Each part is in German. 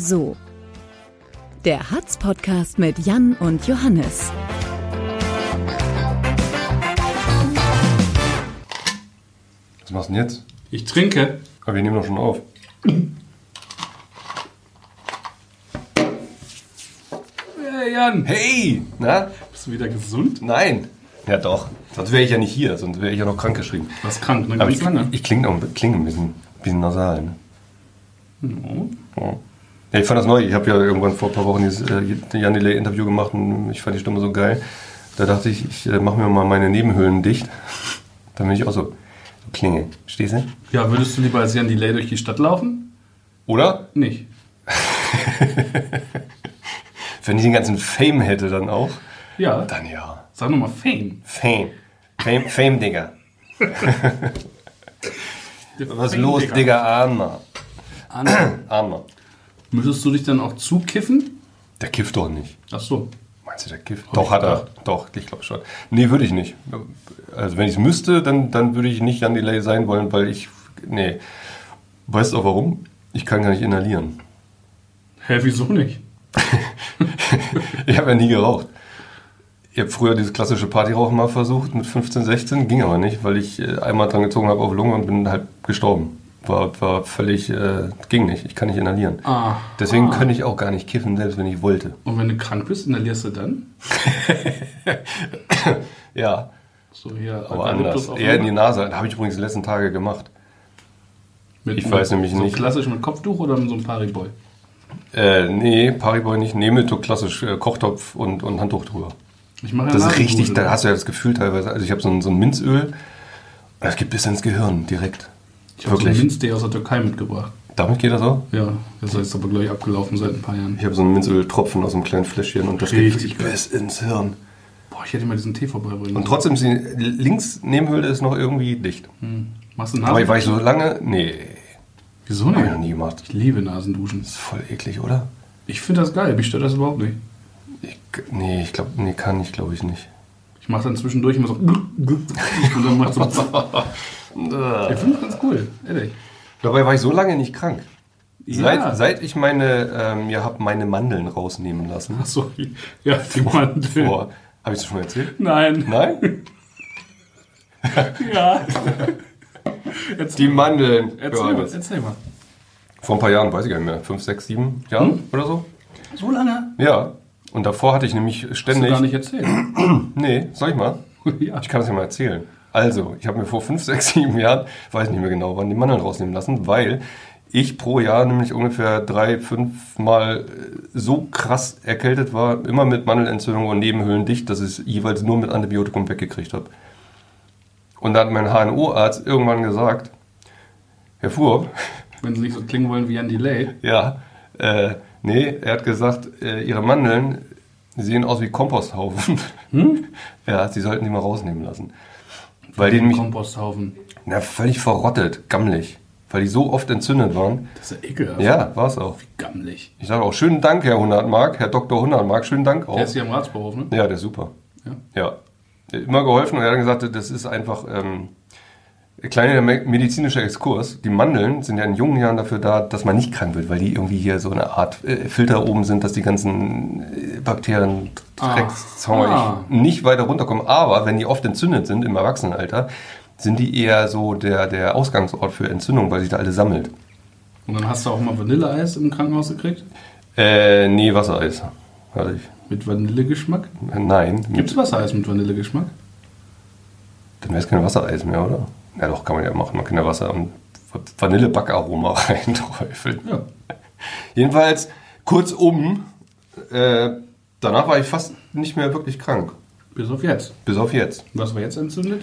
So oder so. Der Hatz-Podcast mit Jan und Johannes. Was machst du denn jetzt? Ich trinke. Aber wir nehmen doch schon auf. Hey Jan, Hey! Na? bist du wieder gesund? Nein! Ja doch. Sonst wäre ich ja nicht hier, sonst wäre ich ja noch krankgeschrieben. Du warst krank, ne? Aber Ganz ich, lange. ich klinge auch klinge ein bisschen, bisschen nasal. Ne? Oh. Ja. Ja, ich fand das neu. Ich habe ja irgendwann vor ein paar Wochen dieses äh, Jan Delay Interview gemacht und ich fand die Stimme so geil. Da dachte ich, ich äh, mache mir mal meine Nebenhöhlen dicht. Damit ich auch so, so klinge. Stehst du? Ja, würdest du lieber als Jan Delay durch die Stadt laufen? Oder? Nicht. Wenn ich den ganzen Fame hätte dann auch, Ja. dann ja. Sag nochmal Fame. Fame. Fame, Fame Digga. Was los, Digga, mal. Anna, Ahn mal. Müsstest du dich dann auch zukiffen? Der kifft doch nicht. Ach so. Meinst du, der kifft? Hab Doch, hat er. Doch, ich glaube schon. Nee, würde ich nicht. Also, wenn ich es müsste, dann, dann würde ich nicht Jan Delay sein wollen, weil ich. Nee. Weißt du auch warum? Ich kann gar nicht inhalieren. Hä, wieso nicht? Ich habe ja nie geraucht. Ich habe früher dieses klassische Partyrauchen mal versucht mit 15, 16, ging aber nicht, weil ich äh, einmal dran gezogen habe auf Lunge und bin halt gestorben. War, war völlig, äh, ging nicht. Ich kann nicht inhalieren. Ah. Deswegen ah. könnte ich auch gar nicht kiffen, selbst wenn ich wollte. Und wenn du krank bist, inhalierst du dann? Ja, So hier aber anders. Eher in die? Nase. Das habe ich übrigens die letzten Tage gemacht. Mit, ich weiß nämlich so nicht. klassisch mit Kopftuch oder mit so einem Pariboy? Äh, nee, Pariboy nicht. Nee, mit so klassisch äh, Kochtopf und, und Handtuch drüber. Ich mache ja Das ist richtig, da hast du ja das Gefühl teilweise. Also ich habe so ein, so ein Minzöl, das geht bis ins Gehirn direkt. Ich habe so einen. Minztee aus der Türkei mitgebracht. Damit geht das auch? Ja, das ist aber, glaube ich, abgelaufen seit ein paar Jahren. Ich habe so einen Minzöltropfen aus einem kleinen Fläschchen und das Richtig geht bis ins Hirn. Boah, ich hätte mal diesen Tee vorbeibringen Und trotzdem ist die links Nebenhöhle ist noch irgendwie dicht. Hm. Machst du Aber Nasen? war ich so lange? Nee, Wieso habe ich nicht? noch nie gemacht. Ich liebe Nasenduschen. Das ist voll eklig, oder? Ich finde das geil. Mich stört das überhaupt nicht. Ich, nee, ich glaube, nee, kann ich glaube ich nicht. Ich mache dann zwischendurch immer so und dann macht so. Ich finde das ganz cool, ehrlich. Dabei war ich so lange nicht krank. Ja. Seit, seit ich meine, ähm, ja, habe meine Mandeln rausnehmen lassen. Achso, ja, die Mandeln. Vor, habe ich das schon mal erzählt? Nein. Nein? Ja. Die Mandeln. erzähl, mal, erzähl mal. Vor ein paar Jahren, weiß ich gar nicht mehr, fünf, sechs, sieben Jahren Hm? oder so. So lange? Ja. Und davor hatte ich nämlich Hast du ständig. gar nicht erzählt. Nee, soll ich mal? ja. Ich kann das ja mal erzählen. Also, ich habe mir vor fünf, sechs, sieben Jahren, weiß nicht mehr genau, wann die Mandeln rausnehmen lassen, weil ich pro Jahr nämlich ungefähr drei, fünf Mal äh, so krass erkältet war, immer mit Mandelentzündung und Nebenhöhlen dicht, dass ich es jeweils nur mit Antibiotikum weggekriegt habe. Und da hat mein HNO-Arzt irgendwann gesagt, Herr Fuhr, Wenn sie nicht so klingen wollen wie ein Delay. ja, äh, nee, er hat gesagt, äh, Ihre Mandeln sehen aus wie Komposthaufen. Ja, Sie sollten die mal rausnehmen lassen. Weil die nämlich Komposthaufen. na, völlig verrottet, gammelig. Weil die so oft entzündet waren. Das ist ja ekelhaft. Ja, war es auch. Gammelig. Ich sage auch, schönen Dank, Herr 100 Mark, Herr Dr. 100 Mark, schönen Dank auch. Der ist hier am Ratsberuf, ne? Ja, der ist super. Ja. Ja. Immer geholfen und er hat gesagt, das ist einfach ähm, kleiner me- medizinischer Exkurs. Die Mandeln sind ja in jungen Jahren dafür da, dass man nicht krank wird, weil die irgendwie hier so eine Art äh, Filter oben sind, dass die ganzen äh, Bakterien, Ah. Drecksauer Ah. nicht weiter runterkommen. Aber wenn die oft entzündet sind im Erwachsenenalter, sind die eher so der, der Ausgangsort für Entzündung, weil sich da alle sammelt. Und dann hast du auch mal Vanilleeis im Krankenhaus gekriegt? Äh, nee, Wassereis hatte ich. Mit Vanillegeschmack? Nein, Gibt es Wassereis mit Vanillegeschmack? Dann wäre es kein Wassereis mehr, oder? Ja, doch, kann man ja machen. Man kann ja Wasser und Vanillebackaroma reinträufeln. Ja. Jedenfalls, kurzum, äh, danach war ich fast nicht mehr wirklich krank. Bis auf jetzt. Bis auf jetzt. Was war jetzt entzündet?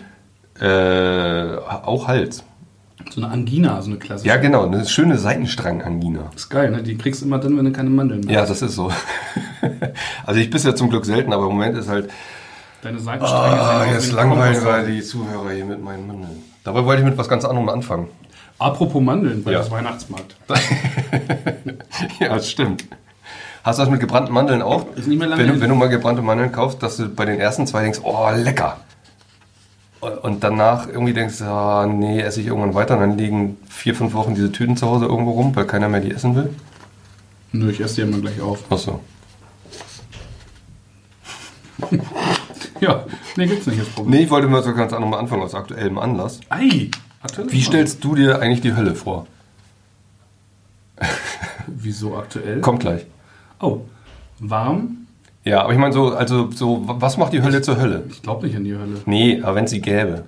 Äh, auch Hals. So eine Angina, so eine klassische. Ja, genau, eine schöne Seitenstrang-Angina. ist geil, ne? Die kriegst du immer dann, wenn du keine Mandeln mehr Ja, das ist so. also ich bisher zum Glück selten, aber im Moment ist halt, Deine Seitenstränge ah, aus jetzt langweilen wir die Zuhörer hier mit meinen Mandeln. Dabei wollte ich mit was ganz anderem anfangen. Apropos Mandeln, weil Ja. das Weihnachtsmarkt. Ja, das stimmt. Hast du das mit gebrannten Mandeln auch? Ist nicht mehr lange wenn, du, wenn du mal gebrannte Mandeln kaufst, dass du bei den ersten zwei denkst, oh, lecker. Und danach irgendwie denkst, ah, nee, esse ich irgendwann weiter. Und dann liegen vier, fünf Wochen diese Tüten zu Hause irgendwo rum, weil keiner mehr die essen will. Nö, ich esse die immer gleich auf. Achso. Ja, nee, gibt's nicht. Das Problem. Nee, ich wollte mal so ganz anders mal anfangen aus aktuellem Anlass. Ei! Aktuell? Wie stellst du dir eigentlich die Hölle vor? Wieso aktuell? Kommt gleich. Oh, warm? Ja, aber ich meine so, also so, was macht die Hölle zur Hölle? Ich glaube nicht an die Hölle. Nee, aber wenn sie gäbe.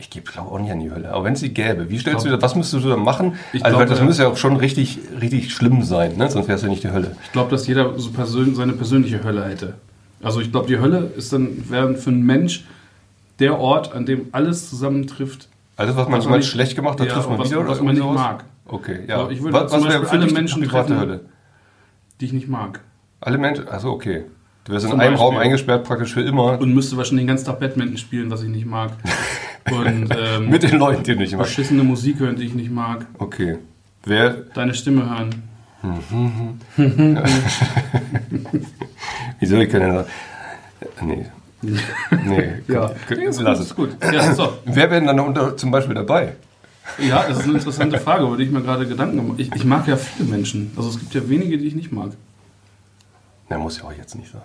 Ich glaube auch nicht an die Hölle. Aber wenn sie gäbe, wie stellst glaub- du dir, was müsstest du da machen? Ich also, glaub, das äh, müsste ja auch schon richtig, richtig schlimm sein, ne? Sonst wäre es ja nicht die Hölle. Ich glaube, dass jeder so persön seine persönliche Hölle hätte. Also ich glaube, die Hölle ist dann wäre für einen Mensch der Ort, an dem alles zusammentrifft. Alles, was man Was mal man nicht- schlecht gemacht hat, ja, trifft man was- wieder oder was man nicht sowas? mag. Okay, ja. So, ich würde was zum was Beispiel für alle Menschen die treffen. Hölle? Die ich nicht mag. Alle Menschen, also okay. Du wirst in einem Raum Beispiel. eingesperrt, praktisch für immer, Und müsste wahrscheinlich den ganzen Tag Badminton spielen, was ich nicht mag. Und ähm, mit den Leuten, die du nicht magst. beschissene Musik hören, die ich nicht mag. Okay. Wer, Deine Stimme hören. wieso ich kann ja sagen, nee. Nee, Ja. K- ist lass gut, es. ist gut. Ja, so. Wer wäre denn dann unter, zum Beispiel dabei? ja, das ist eine interessante Frage, über die ich mir gerade Gedanken gemacht habe. Ich, ich mag ja viele Menschen. Also es gibt ja wenige, die ich nicht mag. Na, muss ja auch jetzt nicht sagen.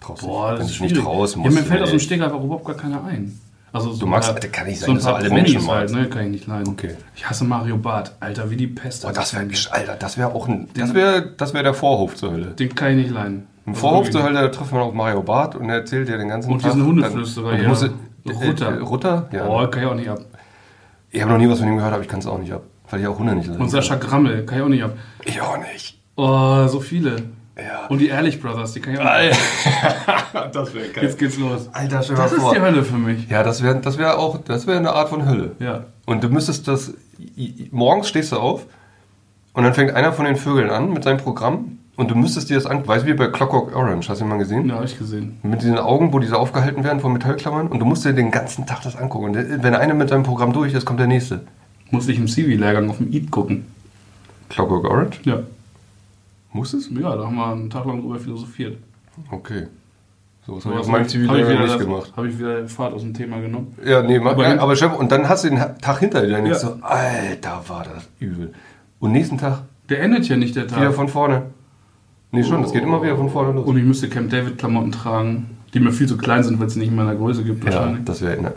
Traust Boah, das ist nicht traust, ja, mir fällt aus dem. Steg einfach überhaupt gar keiner ein. Also so Du magst- paar- kann nicht sein, so ein paar alle Promis Menschen halt, ne? Kann ich nicht leiden. Okay. Ich hasse Mario Barth. Alter, wie die Pest. Boah, das wäre, Alter, das wäre auch ein, das wäre, das wäre der Vorhof zur Hölle. Den kann ich nicht leiden. Im Also Vorhof zur Hölle, da trifft man auf Mario Barth und er erzählt dir den ganzen Und Tag. diesen Hundeflüsterer, und du ja. musst- Rutter. Äh, Rutter? Ja. Oh, kann ich auch nicht ab. Ich habe noch nie was von ihm gehört, aber ich kann es auch nicht ab. Weil ich auch Hunde nicht leiden Und Sascha Grammel, kann ich auch nicht ab. Ich auch nicht. Oh, so viele. Ja. Und die Ehrlich Brothers, die kann ich auch nicht ab. das wäre Jetzt geht's los. Alter, stell Das ist vor. die Hölle für mich. Ja, das wäre das wär auch, das wäre eine Art von Hölle. Ja. Und du müsstest das, morgens stehst du auf und dann fängt einer von den Vögeln an mit seinem Programm und du müsstest dir das an, weißt du, wie bei Clockwork Orange, hast du ihn mal gesehen? Ja, hab ich gesehen. Mit diesen Augen, wo diese aufgehalten werden von Metallklammern und du musst dir den ganzen Tag das angucken. Und wenn einer mit seinem Programm durch ist, kommt der nächste. Muss ich im CV-Lehrgang auf dem Eat gucken. Clockwork Orange? Ja. Muss es? Ja, da haben wir einen Tag lang drüber philosophiert. Okay. So, das habe ich auf meinem wieder nicht das- gemacht. Habe ich wieder Fahrt aus dem Thema genommen. Ja, nee, Aber ja, aber Chef, und dann hast du den Tag hinter dir denkst Ja. so, Alter, war das übel. Und nächsten Tag Der endet ja nicht, der Tag. wieder von vorne. Nee, schon, das geht immer wieder von vorne los. Und ich müsste Camp David Klamotten tragen, die mir viel zu klein sind, weil es nicht in meiner Größe gibt Ja, das wäre. Ne,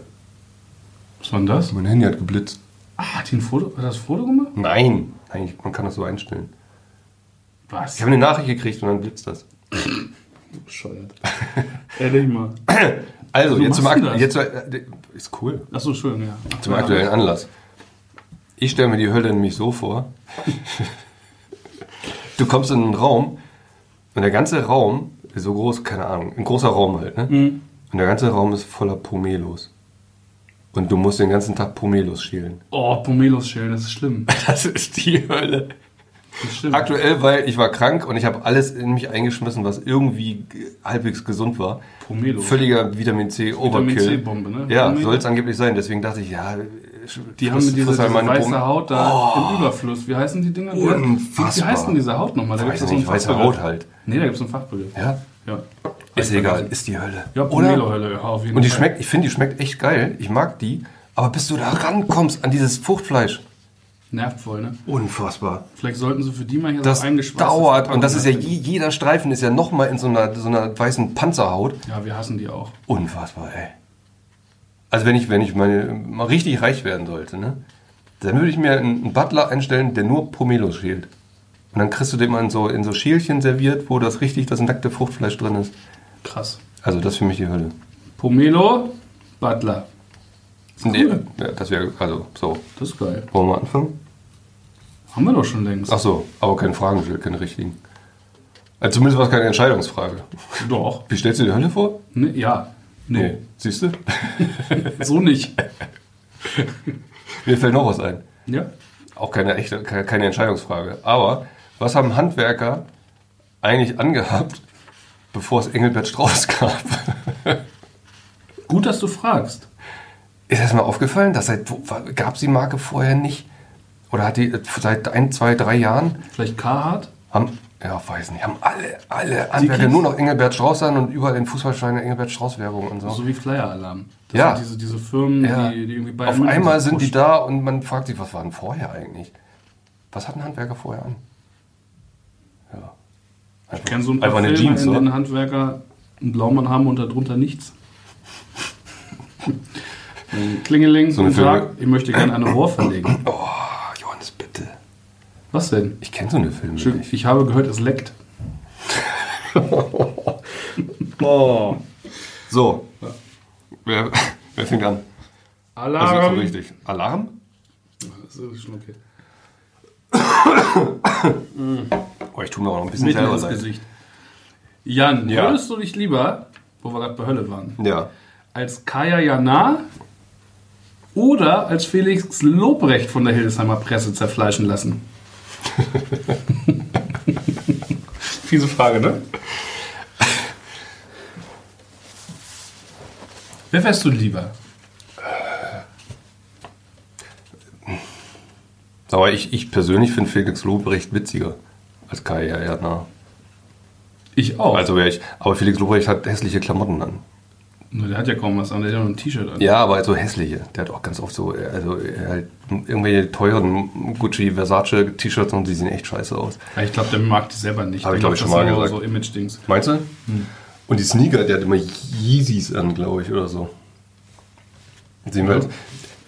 Was war denn das? mein Handy hat geblitzt. Ah, hat die ein Foto, hat das Foto gemacht? Nein, eigentlich, man kann das so einstellen. Was? Ich habe eine Nachricht gekriegt und dann blitzt das. bescheuert. Ehrlich mal. Also, Du jetzt zum, machst Akt das? jetzt, äh, ist cool. Achso, schön, ja. Zum aktuellen Anlass. Ich stelle mir die Hölle nämlich so vor. du kommst in einen Raum und der ganze Raum ist so groß, keine Ahnung, ein großer Raum halt, ne? Mhm. Und der ganze Raum ist voller Pomelos. Und du musst den ganzen Tag Pomelos schälen. Oh, Pomelos schälen, das ist schlimm. Das ist die Hölle. Aktuell, weil ich war krank und ich habe alles in mich eingeschmissen, was irgendwie halbwegs gesund war. Pomelo. Völliger Vitamin C Overkill. C-Bombe, ne? Ja, soll es angeblich sein. Deswegen dachte ich, ja, Die haben diese, halt diese meine weiße Pom- Haut da im Überfluss. Wie heißen die Dinger? Wie, wie, Unfassbar. heißt denn diese Haut nochmal? Da Weiß gibt's nicht, so einen weiße. Haut halt. Nee, da gibt es einen Fachbegriff. Ja, Ja. ist egal, ist die Hölle. Ja? Pomelo-Hölle, ja, auf jeden Und die Fall. schmeckt, ich finde, die schmeckt echt geil. Ich mag die. Aber bis du da rankommst an dieses Fruchtfleisch, Nervt voll, ne? unfassbar. Vielleicht sollten sie für die mal hier Das so eingeschweißt. dauert und das ist ja, je- jeder Streifen ist ja nochmal in so einer, so einer weißen Panzerhaut. Ja, wir hassen die auch. Unfassbar, ey. Also wenn ich, wenn ich meine, mal richtig reich werden sollte, ne, dann würde ich mir einen Butler einstellen, der nur Pomelos schält. Und dann kriegst du den mal in so, in so Schälchen serviert, wo das richtig, das nackte Fruchtfleisch drin ist. Krass. Also das ist für mich die Hölle. Pomelo, Butler. Nee, ja, das wäre, also so. Das ist geil. Wollen wir anfangen? Haben wir doch schon längst. Ach so, aber keine Fragen, keine richtigen. Also zumindest war es keine Entscheidungsfrage. Doch. Wie stellst du dir die Hölle vor? Ne, ja. Nee, Siehst du? so nicht. Mir fällt noch was ein. Ja. Auch keine echte, keine Entscheidungsfrage. Aber was haben Handwerker eigentlich angehabt, bevor es Engelbert Strauß gab? Gut, dass du fragst. Ist das mal aufgefallen? Dass seit, gab es die Marke vorher nicht? Oder hat die äh, seit ein, zwei, drei Jahren Vielleicht Carhartt? haben, ja, weiß nicht, haben alle, alle Handwerker Kids- nur noch Engelbert Strauß an und überall in Fußballsteinen Engelbert Strauß Werbung und so. So wie Flyer-Alarm. Das Ja. sind diese, diese Firmen, Ja. die, die irgendwie bei Auf einmal sind die da und man fragt sich, was war denn vorher eigentlich? Was hat ein Handwerker vorher an? Ich kenne so ein paar Einfach Filme, Jeans, in denen Handwerker einen Blaumann haben und darunter nichts. Dann Klingeling, So guten Tag, ich möchte gerne eine Rohr verlegen. Oh, Johannes, bitte. Was denn? Ich kenne so eine Filme Schön, nicht. ich habe gehört, es leckt. Oh. So. Wer, wer fängt an? Also Alarm! so richtig. Alarm? Das ist schon okay. Oh, ich tue mir auch noch ein bisschen Mitten selber leid. Gesicht. Jan, Ja. würdest du dich lieber, wo wir gerade bei Hölle waren, Ja. als Kaya Jana oder als Felix Lobrecht von der Hildesheimer Presse zerfleischen lassen? Fiese Frage, ne? Wer wärst du lieber? Aber ich, ich persönlich finde Felix Lobrecht witziger als Kai Jana. Ich auch. Also wäre ich. Aber Felix Lobrecht hat hässliche Klamotten an. Nur der hat ja kaum was an, der hat ja nur ein T-Shirt an. Ja, aber so hässliche. Der hat auch ganz oft so, also halt irgendwelche teuren Gucci, Versace T-Shirts und die sehen echt scheiße aus. Ja, ich glaube, der mag die selber nicht. Hab ich, Der glaub ich, schon mal so, gesagt. So Image-Dings. Meinst du? Und die Sneaker, der hat immer Yeezys an, glaube ich, oder so. Sehen wir Ja. jetzt.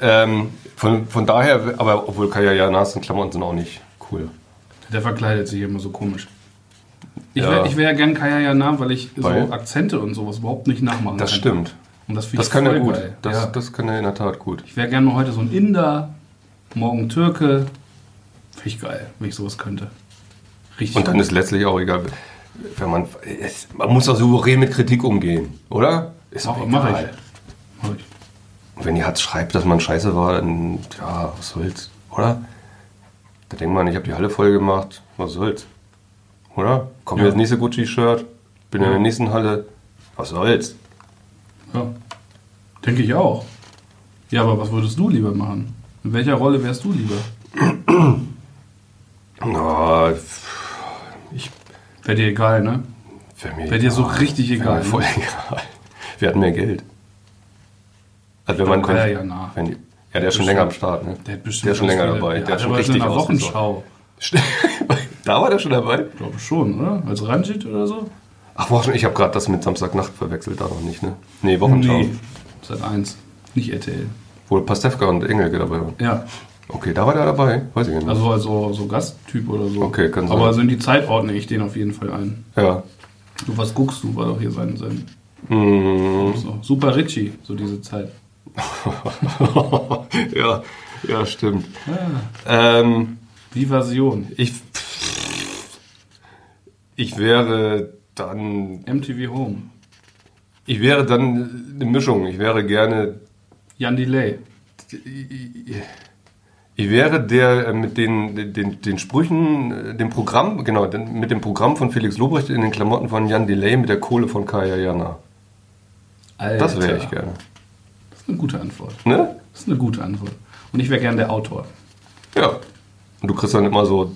Ähm, von, von daher, aber obwohl Kaya Janas und Klamotten sind auch nicht cool. Der verkleidet sich immer so komisch. Ich Ja. wäre ich wär ja gern Kaya Jana, weil ich Weil? so Akzente und sowas überhaupt nicht nachmachen Das kann. stimmt. Und das finde Das ich kann er gut. geil. Das, ja. das kann er in der Tat gut. Ich wäre gerne mal heute so ein Inder, morgen Türke. Finde ich geil, wenn ich sowas könnte. Richtig Und dann gut. ist letztlich auch egal, wenn man, es, man muss auch souverän mit Kritik umgehen, oder? Ist Mach, auch mach ich. Mach ich. Und wenn die Hatz schreibt, dass man scheiße war, dann, ja, was soll's, oder? Da denkt man, ich habe die Halle voll gemacht, was soll's, oder? Kommt Ja. mir das nächste Gucci-Shirt, bin in Ja. der nächsten Halle, was soll's? Ja. Denke ich auch. Ja, aber was würdest du lieber machen? In welcher Rolle wärst du lieber? Na, ich Wäre dir egal, ne? wäre mir, Wäre dir so egal. richtig Wär egal. Mir voll ne? egal. Wir hatten mehr Geld. Also wenn man, Kaya wenn, Jana. wenn ja, der ist schon länger am Start, ne? Der, Der ist schon länger dabei. Ja, Der hat schon aber richtig in der. Wochenschau. da war der schon dabei? Ich glaube schon, oder? Als Ranjit oder so? Ach, Wochen, ich habe gerade das mit Samstagnacht verwechselt, da noch nicht, ne? Nee, Wochenschau. Nee, seit eins. Nicht RTL. Wo Pastewka und Engelke dabei waren. Ja, Okay, da war der dabei? Weiß ich nicht. also also so Gasttyp oder so. Okay, kann sein. Aber so in die Zeit ordne ich den auf jeden Fall ein. ja. Du, was guckst du? War doch hier sein, sein Mm. so. Super Richie, so diese Zeit. ja, ja, stimmt. Ah, Ähm, Vivasion. ich, ich wäre dann, MTV Home. ich wäre dann eine Mischung. Ich wäre gerne Jan Delay. Ich wäre der äh, mit den, den, den Sprüchen, äh, dem Programm, genau, mit dem Programm von Felix Lobrecht in den Klamotten von Jan Delay mit der Kohle von Kaya Jana. Alter. Das wäre ich gerne. Das ist eine gute Antwort. Ne? Das ist eine gute Antwort. Und ich wäre gern der Autor. Ja. Und du kriegst dann immer so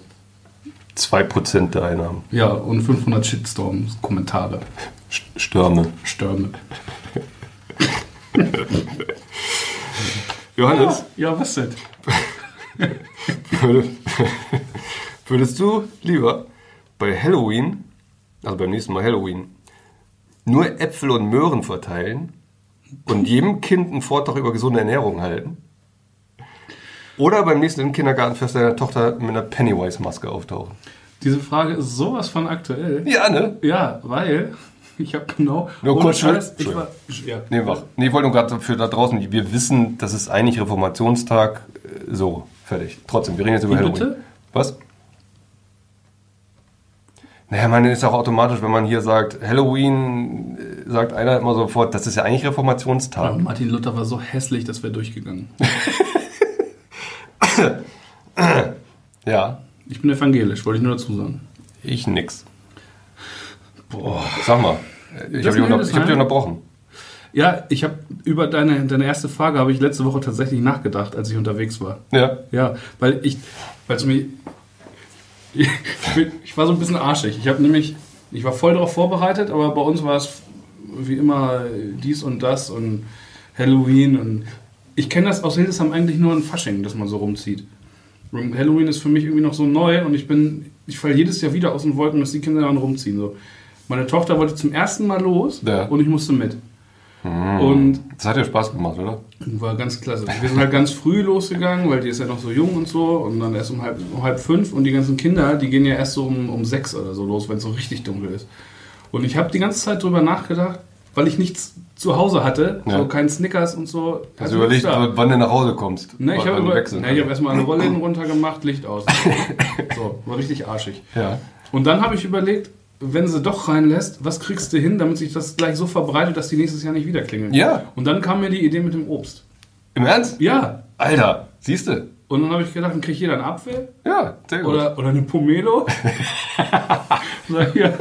2% der Einnahmen. Ja, und 500 Shitstorms, Kommentare, St- Stürme. Stürme. Johannes, Ja, was denn? würdest, würdest du lieber bei Halloween, also beim nächsten Mal Halloween, nur Äpfel und Möhren verteilen und jedem Kind einen Vortrag über gesunde Ernährung halten? Oder beim nächsten Kindergartenfest deiner Tochter mit einer Pennywise-Maske auftauchen? Diese Frage ist sowas von aktuell. Ja, ne? Ja, weil ich habe genau. Nur kurz Scheiß, ich war, ja, Nee, mach. Nee, ich wollte nur gerade für da draußen, wir wissen, das ist eigentlich Reformationstag, äh, so, fertig. Trotzdem, wir reden jetzt über Wie Halloween. bitte? Was? Naja, man ist auch automatisch, wenn man hier sagt, Halloween, äh, sagt einer immer sofort, das ist ja eigentlich Reformationstag. Martin Luther war so hässlich, das wäre durchgegangen. Ja, Ich bin evangelisch, wollte ich nur dazu sagen. ich nix. Boah. Sag mal, ich habe dich, unter, hab dich unterbrochen. Ja, ich habe über deine, deine erste Frage habe ich letzte Woche tatsächlich nachgedacht, als ich unterwegs war. Ja, Ja, weil ich, weil es mir, ich, ich war so ein bisschen arschig. Ich habe nämlich, ich war voll darauf vorbereitet, aber bei uns war es wie immer dies und das und Halloween und ich kenne das aus Hildesheim eigentlich nur in Fasching, dass man so rumzieht. Halloween ist für mich irgendwie noch so neu und ich bin ich falle jedes Jahr wieder aus den Wolken, dass die Kinder dann rumziehen. So. Meine Tochter wollte zum ersten Mal los Ja. und ich musste mit. Und Das hat ja Spaß gemacht, oder? war ganz klasse. Wir sind halt ganz früh losgegangen, weil die ist ja noch so jung und so. Und dann erst um halb, um halb fünf. Und die ganzen Kinder, die gehen ja erst so um, um sechs oder so los, wenn es so richtig dunkel ist. Und ich habe die ganze Zeit drüber nachgedacht, weil ich nichts zu Hause hatte, Ja. so kein Snickers und so. Hast Also du überlegt, wann du nach Hause kommst? Ne, ich habe über, ne, ich hab erstmal eine Rollläden runtergemacht, Licht aus. so, war richtig arschig. ja. Und dann habe ich überlegt, wenn sie doch reinlässt, was kriegst du hin, damit sich das gleich so verbreitet, dass die nächstes Jahr nicht wieder klingeln? Ja. Und dann kam mir die Idee mit dem Obst. Im Ernst? Ja. Alter, siehst du? Und dann habe ich gedacht, dann kriegt jeder einen Apfel Ja, sehr gut. oder, oder eine Pomelo. so, hier,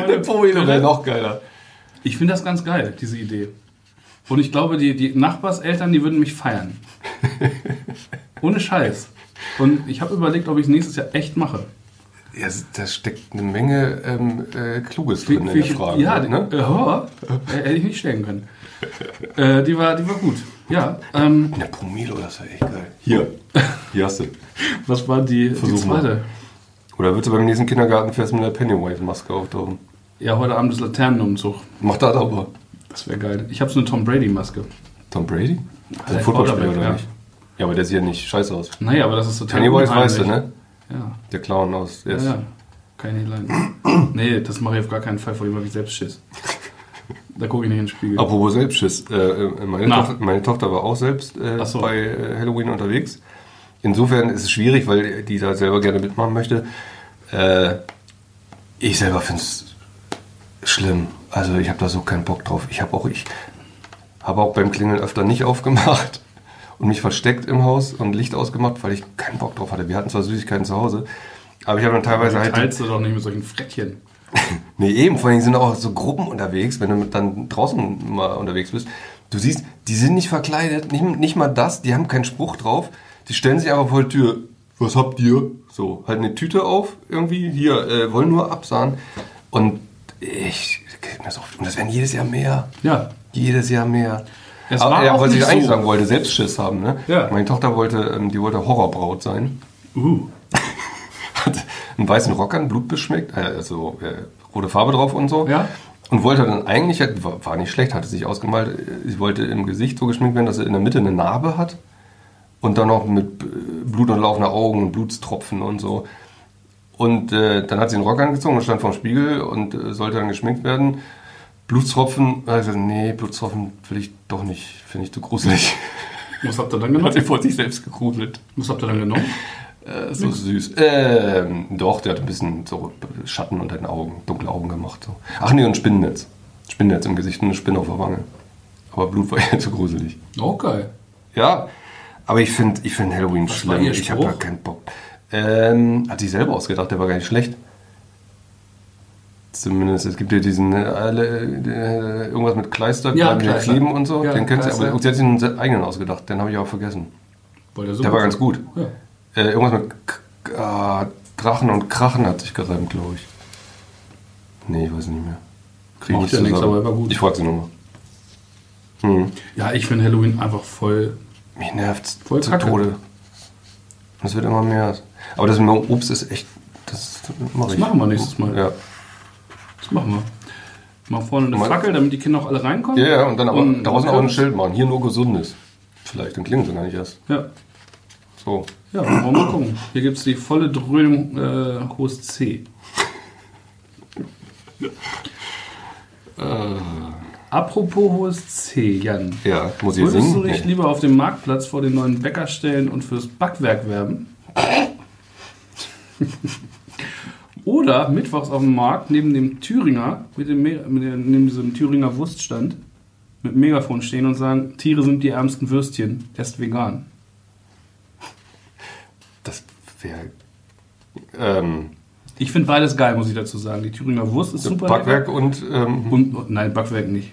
meine Pomelo wäre noch geiler. Ich finde das ganz geil, diese Idee. Und ich glaube, die, die Nachbarseltern, die würden mich feiern. Ohne Scheiß. Und ich habe überlegt, ob ich es nächstes Jahr echt mache. Ja, da steckt eine Menge ähm, äh, Kluges drin in der Wie- Frage. ja, ne? oh, äh, hätte ich nicht stellen können. äh, die, war, die war gut. Ja, ähm, Eine Pomelo, das wäre echt geil. Hier, hier hast du. was war die, die Versuch mal. zweite? Oder willst du beim nächsten Kindergartenfest mit einer Pennywise-Maske auftauchen? Ja, heute Abend ist Laternenumzug. Mach das aber. Das wäre geil. Ich habe so eine Tom Brady-Maske. Tom Brady? Der ein Footballspieler, oder ja. nicht? Ja, aber der sieht ja nicht scheiße aus. Naja, aber das ist total Pennywise weißt du, ne? Ja. Der Clown aus. Der Ja, ja. Nicht leiden. nee, das mache ich auf gar keinen Fall, vor allem habe ich selbst Schiss. Da gucke ich nicht in den Spiegel. Apropos Selbstschiss. Äh, äh, meine. Tochter, meine Tochter war auch selbst äh, so. bei äh, Halloween unterwegs. Insofern ist es schwierig, weil die da selber gerne mitmachen möchte. Äh, ich selber finde es schlimm. Also ich habe da so keinen Bock drauf. Ich habe auch, ich habe auch beim Klingeln öfter nicht aufgemacht und mich versteckt im Haus und Licht ausgemacht, weil ich keinen Bock drauf hatte. Wir hatten zwar Süßigkeiten zu Hause, aber ich habe dann teilweise halt... Teilst du doch nicht mit solchen Frettchen. Nee, eben, vor allem sind auch so Gruppen unterwegs, wenn du dann draußen mal unterwegs bist. Du siehst, die sind nicht verkleidet, nicht, nicht mal das, die haben keinen Spruch drauf. Die stellen sich einfach vor die Tür. Was habt ihr? So, halt eine Tüte auf, irgendwie, hier, äh, wollen nur absahen. Und ich, mir so- und das werden jedes Jahr mehr. Ja. Jedes Jahr mehr. Es Aber, ja, was ich nicht eigentlich so. sagen wollte, Selbstschiss haben, ne? Ja. Meine Tochter wollte, ähm, die wollte Horrorbraut sein Uh. hat einen weißen Rock an, blutbeschmeckt, äh, also äh, rote Farbe drauf und so. Ja. Und wollte dann eigentlich, war, nicht schlecht, hatte sich ausgemalt, sie wollte im Gesicht so geschminkt werden, dass sie in der Mitte eine Narbe hat. Und dann noch mit äh, blutunterlaufender Augen und Blutstropfen und so. Und äh, dann hat sie einen Rock angezogen und stand vorm Spiegel und äh, sollte dann geschminkt werden. Blutstropfen, also nee, Blutstropfen will ich doch nicht, finde ich zu gruselig. Was habt ihr dann Hat genommen? sie vor sich selbst gegruselt. Was habt ihr dann genommen? Äh, so süß. Ähm, doch, der hat ein bisschen so Schatten unter den Augen, dunkle Augen gemacht. So. Ach nee, und Spinnennetz. Spinnennetz im Gesicht und eine Spinne auf der Wange. Aber Blut war ja zu gruselig. Oh, geil. Ja, aber ich finde ich find Halloween Was schlimm. Ich habe da keinen Bock. Ähm, hat sich selber ausgedacht, der war gar nicht schlecht. Zumindest, es gibt ja diesen, äh, äh, irgendwas mit Kleister, Ja, Kleister. kleben und so. Ja, den kennst du, aber sie hat sich einen eigenen ausgedacht, den habe ich auch vergessen. Der so Der war ganz gut. Ja. Äh, irgendwas mit K äh, Drachen und Krachen hat sich gereimt, glaube ich. Nee, ich weiß nicht mehr. Krieg Macht nicht ja nichts, aber er war gut. Ich frage sie nochmal. Hm. ja, ich finde Halloween einfach voll. Mich nervt's Voll zu Kacke. Tode. Es wird immer mehr. Aber das mit dem Obst ist echt. Das, mach Das machen wir nächstes Mal. Ja. Das machen wir. Mal vorne eine Mal- Fackel, damit die Kinder auch alle reinkommen. ja, ja, und dann aber Und- draußen auch ein Schild machen. Hier nur Gesundes. Vielleicht, dann klingen sie gar nicht erst. Ja. So. Ja, wollen wir mal gucken. Hier gibt es die volle Dröhnung äh, hohes C. Äh, Apropos hohes C, Jan. ja, muss ich Würdest singen? du dich Nee. lieber auf dem Marktplatz vor den neuen Bäcker stellen und fürs Backwerk werben? Oder mittwochs auf dem Markt neben dem Thüringer, mit dem, mit dem, neben diesem Thüringer Wurststand, mit dem Megafon stehen und sagen, Tiere sind die ärmsten Würstchen, esst vegan. Das wäre. Ähm, Ich finde beides geil, muss ich dazu sagen. Die Thüringer Wurst ist super Backwerk lecker. und. Ähm, Und, und nein, Backwerk nicht.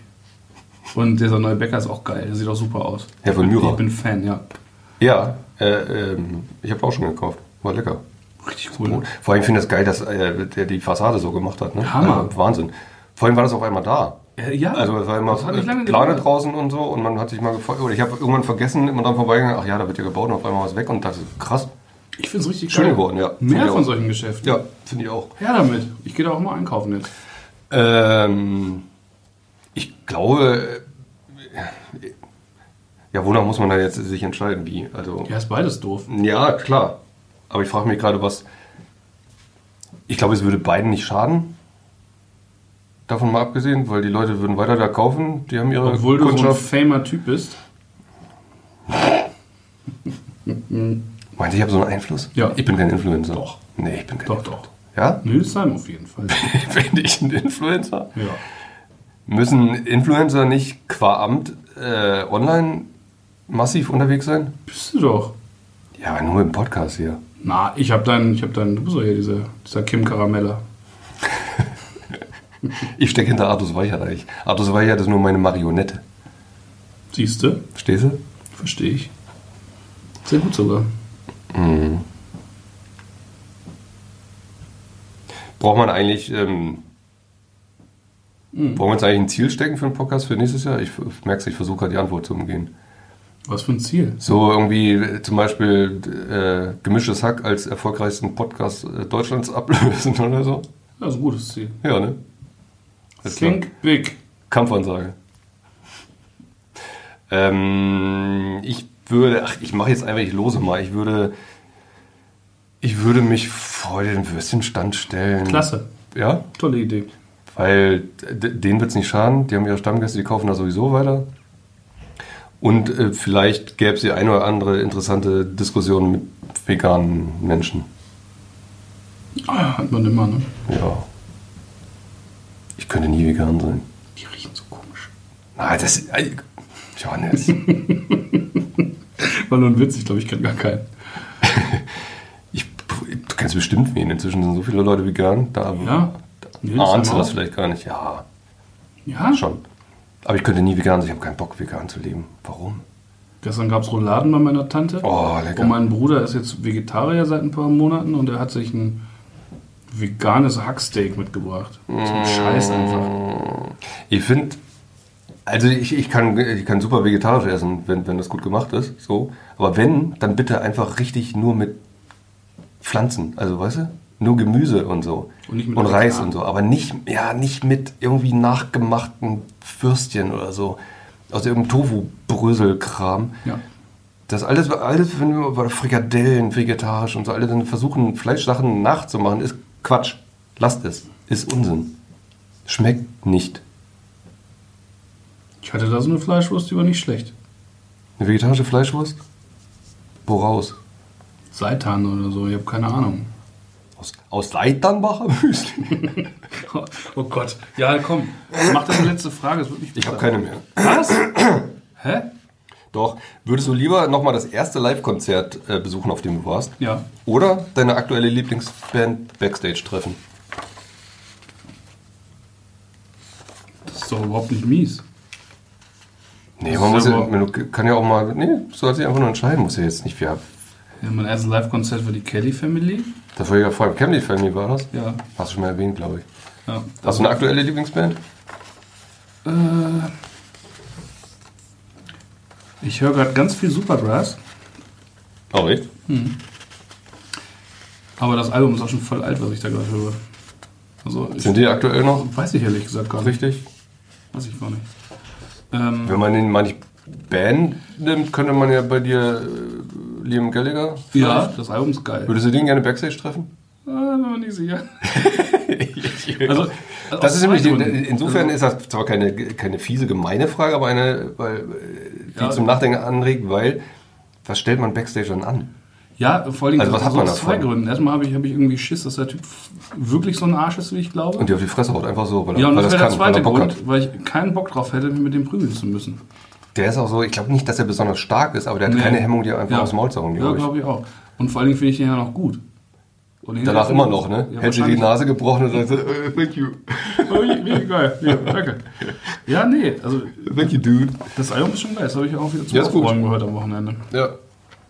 Und dieser neue Bäcker ist auch geil. Der sieht auch super aus. Herr von Myra. Ich bin Fan, ja. ja, äh, ähm, ich habe auch schon gekauft. War lecker. Richtig cool. Vor allem finde ich das geil, dass äh, der die Fassade so gemacht hat. Ne? Hammer. Also, Wahnsinn. Vor allem war das auf einmal da. Äh, ja. Also es war immer äh, Plane gedauert. draußen und so und man hat sich mal gefreut. Oder ich habe irgendwann vergessen, immer dran vorbeigegangen, ach ja, da wird ja gebaut und auf einmal was weg und dachte, krass. Ich finde es richtig Schön geil. geworden, ja. Mehr von auch. solchen Geschäften. Ja, finde ich auch. Her damit. Ich gehe da auch mal einkaufen jetzt. Ähm, ich glaube, äh, ja, wonach muss man da jetzt sich entscheiden? Wie? Also, Ja, ist beides doof. ja, klar. Aber ich frage mich gerade, was. Ich glaube, es würde beiden nicht schaden. Davon mal abgesehen, weil die Leute würden weiter da kaufen. Die haben ihre Obwohl du so ein Kundschaft. famer Typ bist. Meint ihr, ich habe so einen Einfluss? Ja. Ich bin kein Influencer. Doch. Nee, ich bin kein Doch, Influencer. doch. Ja? Nildesheim auf jeden Fall. bin ich ein Influencer? Ja. Müssen Influencer nicht qua Amt äh, online massiv unterwegs sein? Bist du doch. Ja, nur im Podcast hier. Na, ich hab deinen, ich hab deinen, du bist doch hier dieser, dieser Kim Karamella. Ich stecke hinter Artus Weichert eigentlich. Artus Weichert ist nur meine Marionette. Siehst du? Verstehst du? Verstehe ich. Sehr gut sogar. Braucht man eigentlich, ähm, wollen wir uns eigentlich ein Ziel stecken für den Podcast für nächstes Jahr? Ich merke ich versuche gerade die Antwort zu umgehen. Was für ein Ziel? So irgendwie zum Beispiel äh, Gemischtes Hack als erfolgreichsten Podcast äh, Deutschlands ablösen oder so. Das ist ein gutes Ziel. Ja, ne? Alles klar. Think big. Kampfansage. Ähm, ich würde, ach, ich mache jetzt einfach, ich lose mal. Ich würde, ich würde mich vor den Würstchenstand stellen. Klasse. Ja, Tolle Idee. weil denen wird es nicht schaden. Die haben ihre Stammgäste, die kaufen da sowieso weiter. Und äh, vielleicht gäbe es die eine oder andere interessante Diskussion mit veganen Menschen. Ah, hat man immer, ne? Ja. Ich könnte nie vegan sein. Die riechen so komisch. Nein, das ist. äh, Johannes. War nur ein Witz, ich glaube, ich kenne gar keinen. Ich, du kennst bestimmt wen. Inzwischen sind so viele Leute vegan. Da Ja? Nils, ahnst du das vielleicht gar nicht. Ja, Ja? schon. Aber ich könnte nie vegan sein. Ich habe keinen Bock, vegan zu leben. Warum? Gestern gab es Rouladen bei meiner Tante. Oh, lecker. Und mein Bruder ist jetzt Vegetarier seit ein paar Monaten und er hat sich ein veganes Hacksteak mitgebracht. So ein Scheiß einfach. Ich finde, also ich, ich, kann, ich kann super vegetarisch essen, wenn, wenn das gut gemacht ist. So. Aber wenn, dann bitte einfach richtig nur mit Pflanzen. Also weißt du? Nur Gemüse und so. Und nicht mit und Reis und so. Aber nicht, ja, nicht mit irgendwie nachgemachten Würstchen oder so. Aus irgendeinem Tofu-Bröselkram. Ja. Das alles, alles wenn wir bei Frikadellen, vegetarisch und so, alle dann versuchen, Fleischsachen nachzumachen, ist Quatsch. Lasst es. Ist Unsinn. Schmeckt nicht. Ich hatte da so eine Fleischwurst, die war nicht schlecht. Eine vegetarische Fleischwurst? Woraus? Seitan oder so, ich habe keine Ahnung. Aus, aus Leiternbacher Müsli? Oh Gott. Ja, komm. Mach das eine letzte Frage. Das wird mich Ich habe keine mehr. Was? Hä? Doch, würdest du lieber nochmal das erste Live-Konzert äh, besuchen, auf dem du warst? Ja. Oder deine aktuelle Lieblingsband Backstage treffen? Das ist doch überhaupt nicht mies. Nee, man muss ja man kann ja auch mal, nee, soll sich einfach nur entscheiden, muss ja jetzt nicht, ja, Ja, mein erstes Live-Konzert war die Kelly Family. das war ja vor allem Family Family war das? Ja. Hast du schon mal erwähnt, glaube ich. ja. Hast du eine aktuelle Lieblingsband? Äh, ich höre gerade ganz viel Supergrass, Oh, echt? aber das Album ist auch schon voll alt, was ich da gerade höre. Also, Sind die aktuell noch weiß ich ehrlich gesagt gar nicht. richtig? Weiß ich gar nicht. Ähm, Wenn man den mal nicht Band nimmt, könnte man ja bei dir äh, Liam Gallagher. ja, das Album ist geil. Würdest du den gerne Backstage treffen? Ah, bin mir nicht sicher. Also, Das ist nämlich, insofern Also, ist das zwar keine, keine fiese, gemeine Frage, aber eine, weil, äh, die Ja. zum Nachdenken anregt, weil, was stellt man Backstage dann an? Ja, vor allem Also, was hat man aus zwei? Gründen. Erstmal habe ich, habe ich irgendwie Schiss, dass der Typ wirklich so ein Arsch ist, wie ich glaube. Und die auf die Fresse haut, einfach so, weil, er- ja, und weil das das wäre der zweite Bock Grund, hat. weil ich keinen Bock drauf hätte, mich mit dem prügeln zu müssen. Der ist auch so, ich glaube nicht, dass er besonders stark ist, aber der hat Nee. keine Hemmung, dir einfach Ja. aus dem Maul zu hauen, Ja, glaube ich. auch. Und vor allen Dingen finde ich den ja noch gut. Danach immer noch, ne? Ja, dir die Nase gebrochen und sagt, so, äh, thank you. Oh, geil. Ja, danke. Ja, nee, also Thank you, dude. das Album ist schon geil. Das habe ich auch wieder zum Ja. Aufräumen gehört am Wochenende. Ja.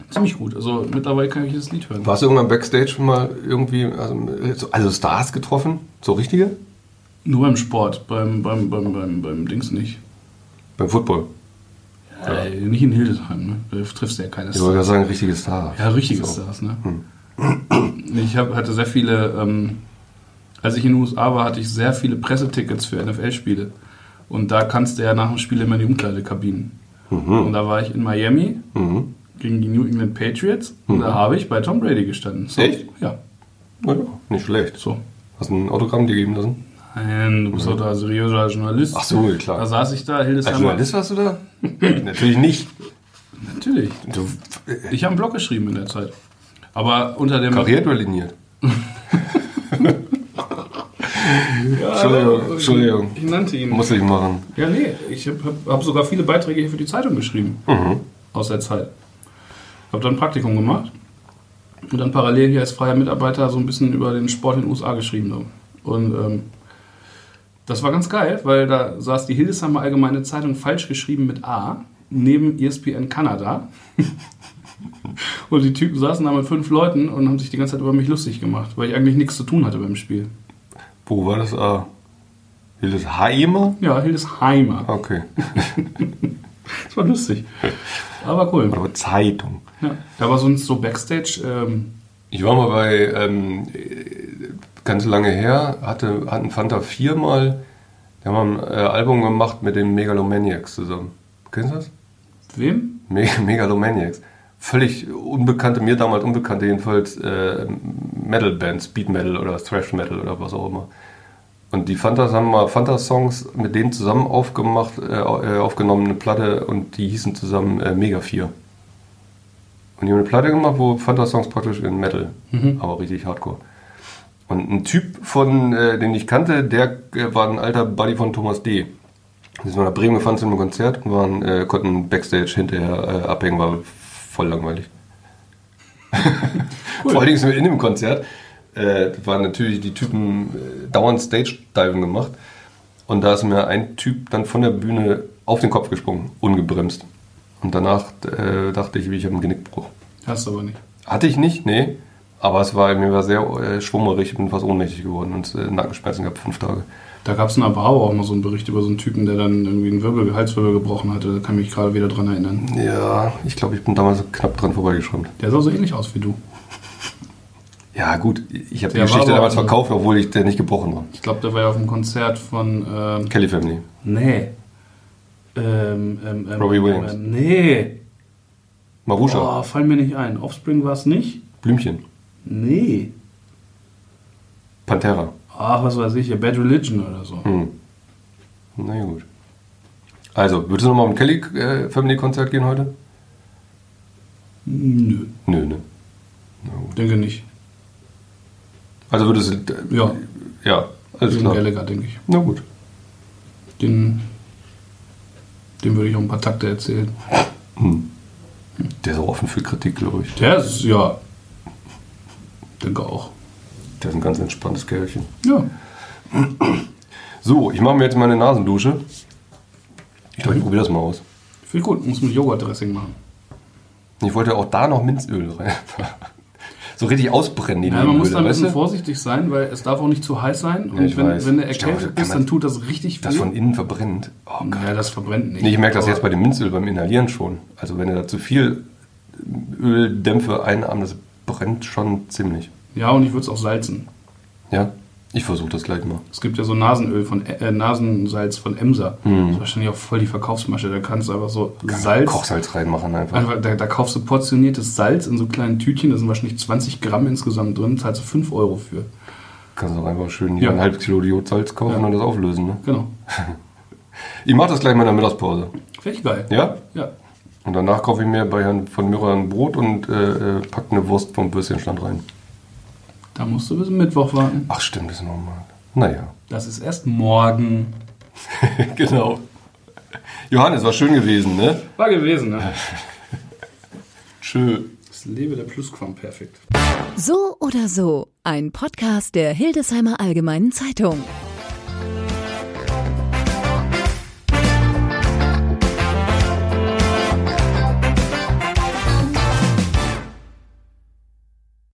Ziemlich gut. Also mittlerweile kann ich das Lied hören. Warst du irgendwann Backstage mal irgendwie, also, so- also Stars getroffen? So richtige? Nur beim Sport, beim, beim, beim, beim, beim Dings nicht. Beim Football. Äh, nicht in Hildesheim, ne? Da triffst du ja keine Ich wollte Stars. gerade sagen, richtige Stars. Ja, richtige So. Stars, ne? Ich hab, hatte sehr viele, ähm, als ich in den USA war, hatte ich sehr viele Pressetickets für NFL-Spiele. Und da kannst du ja nach dem Spiel immer in die Umkleidekabinen. Und da war ich in Miami Mhm. gegen die New England Patriots und da habe ich bei Tom Brady gestanden. So, Echt? Ja, Na ja, nicht schlecht. so. Hast du ein Autogramm dir geben lassen? Nein, du bist doch da seriöser Journalist. Ach so, Da klar. saß ich da, Als Hildesheimer. Journalist warst du da? Natürlich nicht. Natürlich. Du, Ich habe einen Blog geschrieben in der Zeit. Aber unter dem... kariert oder liniert? Ja, Entschuldigung, Entschuldigung. Ich nannte ihn. Muss ich machen. Ja, nee, ich habe hab sogar viele Beiträge hier für die Zeitung geschrieben. Mhm. Aus der Zeit. Habe dann ein Praktikum gemacht. Und dann parallel hier als freier Mitarbeiter so ein bisschen über den Sport in den USA geschrieben. Und ähm, das war ganz geil, weil da saß die Hildesheimer Allgemeine Zeitung falsch geschrieben mit A, neben ESPN Kanada. und die Typen saßen da mit fünf Leuten und haben sich die ganze Zeit über mich lustig gemacht, weil ich eigentlich nichts zu tun hatte beim Spiel. Wo war das? Ah. Hildesheimer? Ja, Hildesheimer. Okay. Das war lustig. Aber cool. Aber Zeitung. Ja. Da war sonst so Backstage. Ähm, Ich war mal bei, ähm, ganz lange her, hatte, hatten Fanta 4 mal, die haben ein äh, Album gemacht mit den Megalomaniacs zusammen. Kennst du das? wem? Me Megalomaniacs. Völlig unbekannte, mir damals unbekannte jedenfalls, äh, Metal-Band, Speed Metal oder Thrash Metal oder was auch immer. Und die Fantas haben mal Fanta-Songs mit denen zusammen aufgemacht, äh, äh, aufgenommen, eine Platte und die hießen zusammen äh, Mega 4. Und die haben eine Platte gemacht, wo Fanta-Songs praktisch in Metal, aber richtig hardcore. Und ein Typ von, äh, den ich kannte, der äh, war ein alter Buddy von Thomas D. Wir sind nach Bremen gefahren zu einem Konzert und waren, äh, konnten Backstage hinterher äh, abhängen, war voll langweilig. Vor allen Dingen sind wir in dem Konzert, äh, waren natürlich die Typen äh, dauernd Stage-Diving gemacht. Und da ist mir ein Typ dann von der Bühne auf den Kopf gesprungen, ungebremst. Und danach dachte ich, ich habe einen Genickbruch. Hast du aber nicht. Hatte ich nicht, nee. Aber es war, mir war sehr äh, schwummerig, ich bin fast ohnmächtig geworden und äh, Nackenschmerzen gehabt, fünf Tage. Da gab es in Abrau auch mal so einen Bericht über so einen Typen, der dann irgendwie einen Wirbel, Halswirbel gebrochen hatte. Da kann ich mich gerade wieder dran erinnern. Ja, ich glaube, ich bin damals knapp dran vorbeigeschrammt. Der sah so ähnlich aus wie du. Ja, gut, ich habe die Der Geschichte damals verkauft, obwohl ich der nicht gebrochen war. Ich glaube, der war ja auf dem Konzert von. Ähm, Kelly Family. nee. Ähm, ähm, ähm, Robbie Williams. Ähm, nee. Marusha. Oh, fallen mir nicht ein. Offspring war es nicht? Blümchen. Nee. Pantera. Ach, was weiß ich, ja, Bad Religion oder so. Hm. Na ja, gut. Also, würdest du nochmal auf ein Kelly äh, Family Konzert gehen heute? Nö, Nö, ne? denke nicht. Also würdest du. Äh, Ja, Ja, alles den klar. Gallagher, denke ich. Na gut. Den, dem würde ich auch ein paar Takte erzählen. Der ist auch offen für Kritik, glaube ich. Der ist, ja, denke auch. Der ist ein ganz entspanntes Kerlchen. Ja, So, ich mache mir jetzt meine Nasendusche. Ich glaube, ich probiere das mal aus. viel gut. Muss mit Joghurt-Dressing machen. Ich wollte auch da noch Minzöl rein. so richtig ausbrennen, die Ja, man muss da ein bisschen vorsichtig sein, weil es darf auch nicht zu heiß sein. Und wenn, weiß. wenn glaube, erkältet man dann tut das richtig viel. Das von innen verbrennt. Oh Gott. ja, das verbrennt nicht. Nee, ich merke das jetzt bei dem Minzöl beim Inhalieren schon. Also wenn du da zu viel Öldämpfe einatmest, das brennt schon ziemlich. Ja, und ich würde es auch salzen. Ja, ich versuche das gleich mal. Es gibt ja so Nasenöl von äh, Nasensalz von Emser. Das ist wahrscheinlich auch voll die Verkaufsmasche. Da kannst du einfach so Salz. Kochsalz reinmachen einfach. Einfach, da, da kaufst du portioniertes Salz in so kleinen Tütchen, da sind wahrscheinlich 20 Gramm insgesamt drin, zahlst du 5 Euro für. Kannst du auch einfach schön hier Ja. ein halbes Kilo Jodsalz kaufen Ja. und das auflösen. Ne? Genau. Ich mache das gleich mal in der Mittagspause. Finde ich geil. Ja? Ja. Und danach kaufe ich mir bei Herrn von Mürrer ein Brot und äh, äh, pack eine Wurst vom Bürstchenstand rein. Da musst du bis Mittwoch warten. Ach stimmt, das ist normal. Naja, Das ist erst morgen. genau. Johannes, war schön gewesen, ne? War gewesen, ne? Tschö. Das Lebe der Plusquamperfekt. So oder so, ein Podcast der Hildesheimer Allgemeinen Zeitung.